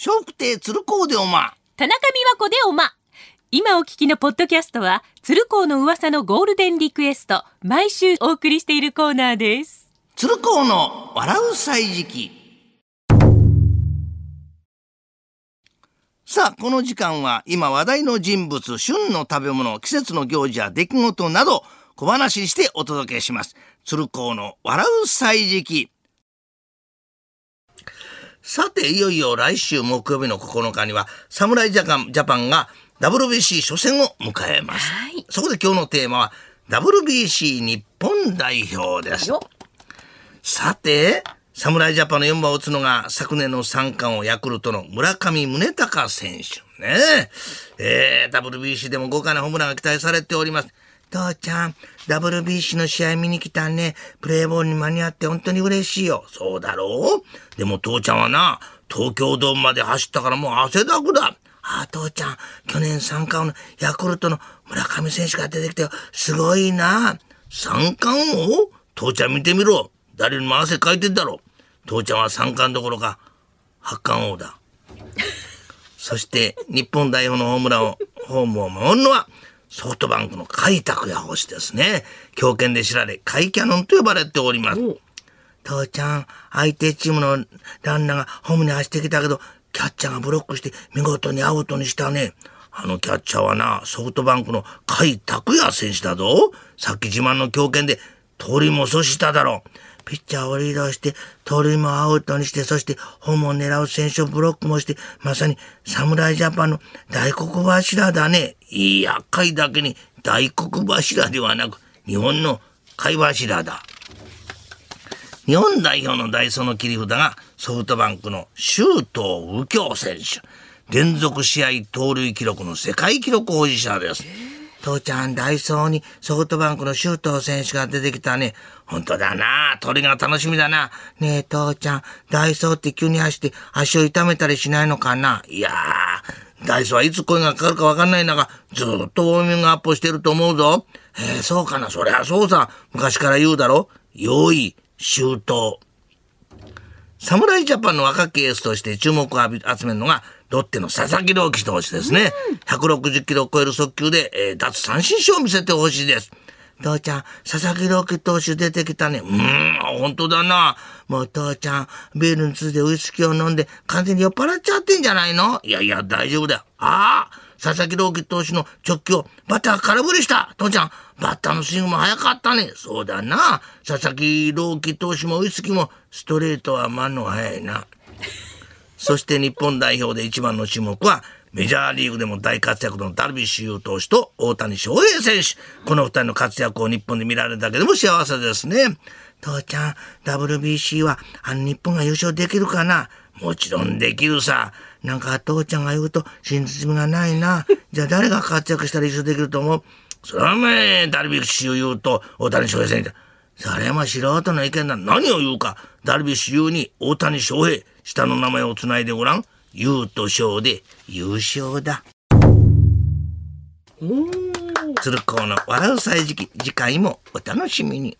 笑福亭鶴光でおま。田中美和子でおま。今お聞きのポッドキャストは、鶴光の噂のゴールデンリクエスト、毎週お送りしているコーナーです。鶴光の笑う歳時記。さあ、この時間は今話題の人物、旬の食べ物、季節の行事や出来事など小話にしてお届けします。鶴光の笑う歳時記。さて、いよいよ来週木曜日の9日には、侍ジャパンジャパンが WBC 初戦を迎えます。はいそこで今日のテーマは、WBC 日本代表です。よさて、侍ジャパンの4番を打つのが昨年の三冠王ヤクルトの村上宗隆選手ね。えー、WBC でも豪華なホームランが期待されております。父ちゃん、WBC の試合見に来たね。プレーボールに間に合って本当に嬉しいよ。そうだろう？でも父ちゃんはな、東京ドームまで走ったからもう汗だくだ。ああ、父ちゃん、去年三冠王のヤクルトの村上選手が出てきたよ。すごいな。三冠王？父ちゃん見てみろ。誰にも汗かいてんだろ。父ちゃんは三冠どころか、八冠王だ。そして、日本代表のホームランを、ホームを守るのは、ソフトバンクの甲斐拓也捕手ですね。強肩で知られ、甲斐キャノンと呼ばれております。父ちゃん、相手チームのランナーがホームに走ってきたけど、キャッチャーがブロックして見事にアウトにしたね。あのキャッチャーはな、ソフトバンクの甲斐拓也選手だぞ。さっき自慢の強肩で鳥も阻止しただろう。ピッチャーをリードして、鳥もアウトにして、そしてホームを狙う選手をブロックもして、まさに侍ジャパンの大黒柱だね。いいや、甲斐だけに大黒柱ではなく、日本の貝柱だ。日本代表のダイソーの切り札がソフトバンクの周東右京選手。連続試合盗塁記録の世界記録保持者です。父ちゃん、ダイソーにソフトバンクの周東選手が出てきたね。本当だな。鳥が楽しみだな。ねえ、父ちゃん、ダイソーって急に走って足を痛めたりしないのかないやー、ダイソーはいつ声がかかるかわかんない中、ずっとウォーミングアップしてると思うぞ。えー、そうかな。そりゃそうさ。昔から言うだろ。用意、周到。侍ジャパンの若きエースとして注目を集めるのが、ロッテの佐々木朗希投手ですね。160キロを超える速球で、えー奪三振賞を見せてほしいです。父ちゃん、佐々木朗希投手出てきたね。うーん、本当だな。もう父ちゃん、ビールについてウイスキーを飲んで完全に酔っ払っちゃってんじゃないの？いやいや、大丈夫だよ。ああ佐々木朗希投手の直球をバッター空振りした。父ちゃん、バッターのスイングも早かったね。そうだな。佐々木朗希投手もウイスキーもストレートは間の早いな。そして日本代表で一番の注目は、メジャーリーグでも大活躍のダルビッシュ有投手と大谷翔平選手。この二人の活躍を日本で見られるだけでも幸せですね。父ちゃん、WBC は、あの日本が優勝できるかな？もちろんできるさ。なんか父ちゃんが言うと真実味がないな。じゃあ誰が活躍したら優勝できると思う？それはおめえ、ダルビッシュ有と大谷翔平選手。それも素人の意見だ。何を言うか。ダルビッシュ有に大谷翔平。下の名前をつないでごらん。優と翔で優勝だ。鶴光の笑う歳時記。次回もお楽しみに。